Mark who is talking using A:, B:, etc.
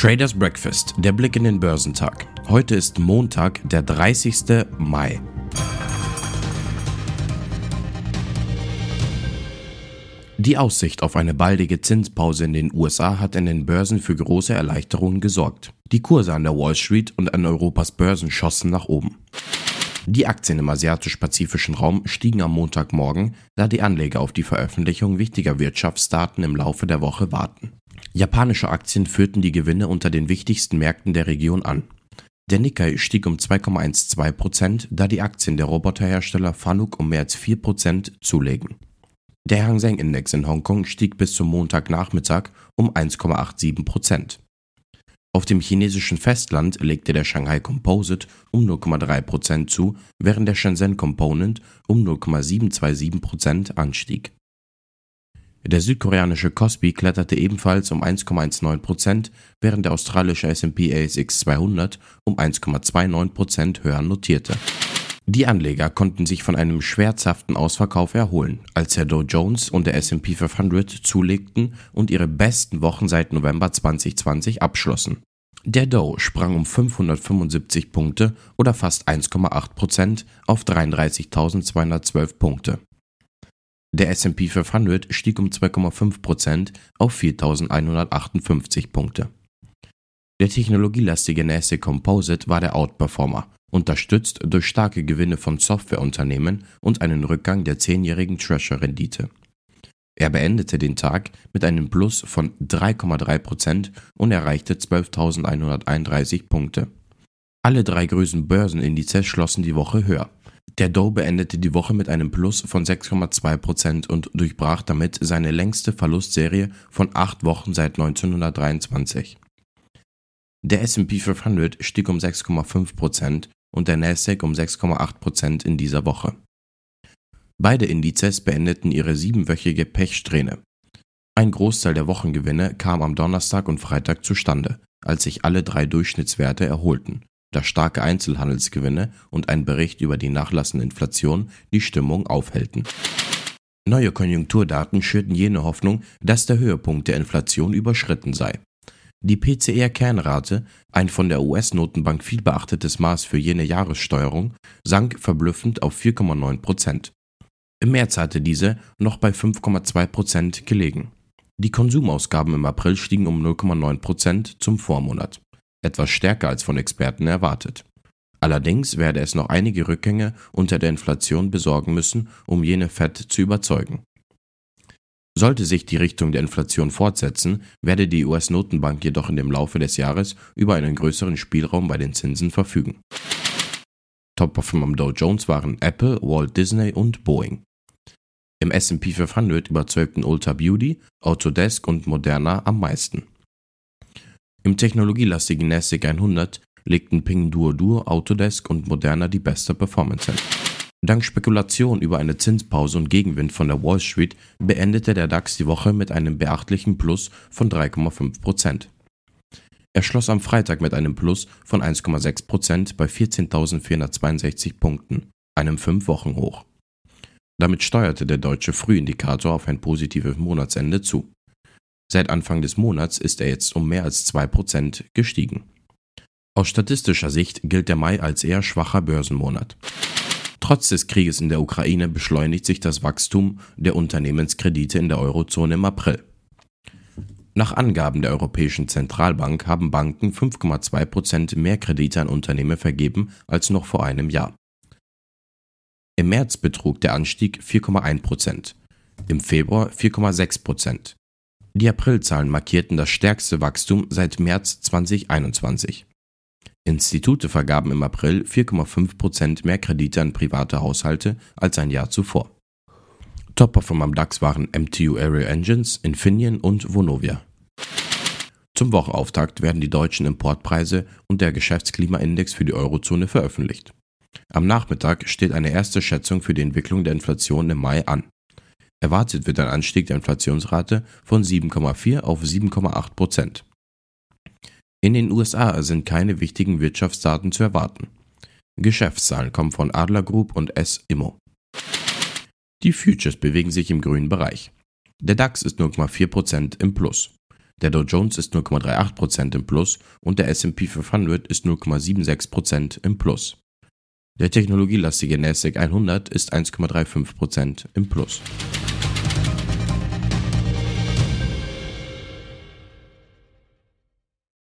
A: Traders Breakfast, der Blick in den Börsentag. Heute ist Montag, der 30. Mai. Die Aussicht auf eine baldige Zinspause in den USA hat in den Börsen für große Erleichterungen gesorgt. Die Kurse an der Wall Street und an Europas Börsen schossen nach oben. Die Aktien im asiatisch-pazifischen Raum stiegen am Montagmorgen, da die Anleger auf die Veröffentlichung wichtiger Wirtschaftsdaten im Laufe der Woche warten. Japanische Aktien führten die Gewinne unter den wichtigsten Märkten der Region an. Der Nikkei stieg um 2,12%, da die Aktien der Roboterhersteller Fanuc um mehr als 4% zulegen. Der Hang Seng Index in Hongkong stieg bis zum Montagnachmittag um 1,87%. Auf dem chinesischen Festland legte der Shanghai Composite um 0,3% zu, während der Shenzhen Component um 0,727% anstieg. Der südkoreanische Kospi kletterte ebenfalls um 1,19%, während der australische S&P ASX 200 um 1,29% höher notierte die Anleger konnten sich von einem schmerzhaften Ausverkauf erholen, als der Dow Jones und der S&P 500 zulegten und ihre besten Wochen seit November 2020 abschlossen. Der Dow sprang um 575 Punkte oder fast 1,8 Prozent auf 33.212 Punkte. Der S&P 500 stieg um 2,5 Prozent auf 4.158 Punkte. Der technologielastige Nasdaq Composite war der Outperformer unterstützt durch starke Gewinne von Softwareunternehmen und einen Rückgang der zehnjährigen Treasure-Rendite. Er beendete den Tag mit einem Plus von 3,3% und erreichte 12.131 Punkte. Alle drei größten Börsenindizes schlossen die Woche höher. Der Dow beendete die Woche mit einem Plus von 6,2% und durchbrach damit seine längste Verlustserie von acht Wochen seit 1923. Der S&P 500 stieg um 6,5% und der Nasdaq um 6,8% in dieser Woche. Beide Indizes beendeten ihre siebenwöchige Pechsträhne. Ein Großteil der Wochengewinne kam am Donnerstag und Freitag zustande, als sich alle drei Durchschnittswerte erholten, da starke Einzelhandelsgewinne und ein Bericht über die nachlassende Inflation die Stimmung aufhellten. Neue Konjunkturdaten schürten jene Hoffnung, dass der Höhepunkt der Inflation überschritten sei. Die PCR-Kernrate, ein von der US-Notenbank viel beachtetes Maß für jene Jahressteuerung, sank verblüffend auf 4,9 Prozent. Im März hatte diese noch bei 5,2 Prozent gelegen. Die Konsumausgaben im April stiegen um 0,9 Prozent zum Vormonat, etwas stärker als von Experten erwartet. Allerdings werde es noch einige Rückgänge unter der Inflation besorgen müssen, um jene Fed zu überzeugen. Sollte sich die Richtung der Inflation fortsetzen, werde die US-Notenbank jedoch in dem Laufe des Jahres über einen größeren Spielraum bei den Zinsen verfügen. Top-Performer am Dow Jones waren Apple, Walt Disney und Boeing. Im S&P 500 überzeugten Ulta Beauty, Autodesk und Moderna am meisten. Im technologielastigen Nasdaq 100 legten Pinduoduo, Autodesk und Moderna die beste Performance hin. Dank Spekulation über eine Zinspause und Gegenwind von der Wall Street beendete der DAX die Woche mit einem beachtlichen Plus von 3,5% Er schloss am Freitag mit einem Plus von 1,6% bei 14.462 Punkten, einem 5-Wochen-Hoch. Damit steuerte der deutsche Frühindikator auf ein positives Monatsende zu. Seit Anfang des Monats ist er jetzt um mehr als 2% gestiegen. Aus statistischer Sicht gilt der Mai als eher schwacher Börsenmonat. Trotz des Krieges in der Ukraine beschleunigt sich das Wachstum der Unternehmenskredite in der Eurozone im April. Nach Angaben der Europäischen Zentralbank haben Banken 5,2 Prozent mehr Kredite an Unternehmen vergeben als noch vor einem Jahr. Im März betrug der Anstieg 4,1 Prozent, im Februar 4,6 Prozent. Die Aprilzahlen markierten das stärkste Wachstum seit März 2021. Institute vergaben im April 4,5 Prozent mehr Kredite an private Haushalte als ein Jahr zuvor. Top-Performer am DAX waren MTU Aerial Engines, Infineon und Vonovia. Zum Wochenauftakt werden die deutschen Importpreise und der Geschäftsklimaindex für die Eurozone veröffentlicht. Am Nachmittag steht eine erste Schätzung für die Entwicklung der Inflation im Mai an. Erwartet wird ein Anstieg der Inflationsrate von 7,4 auf 7,8 Prozent. In den USA sind keine wichtigen Wirtschaftsdaten zu erwarten. Geschäftszahlen kommen von Adler Group und S-Immo. Die Futures bewegen sich im grünen Bereich. Der DAX ist 0,4% im Plus. Der Dow Jones ist 0,38% im Plus und der S&P 500 ist 0,76% im Plus. Der technologielastige NASDAQ 100 ist 1,35% im Plus.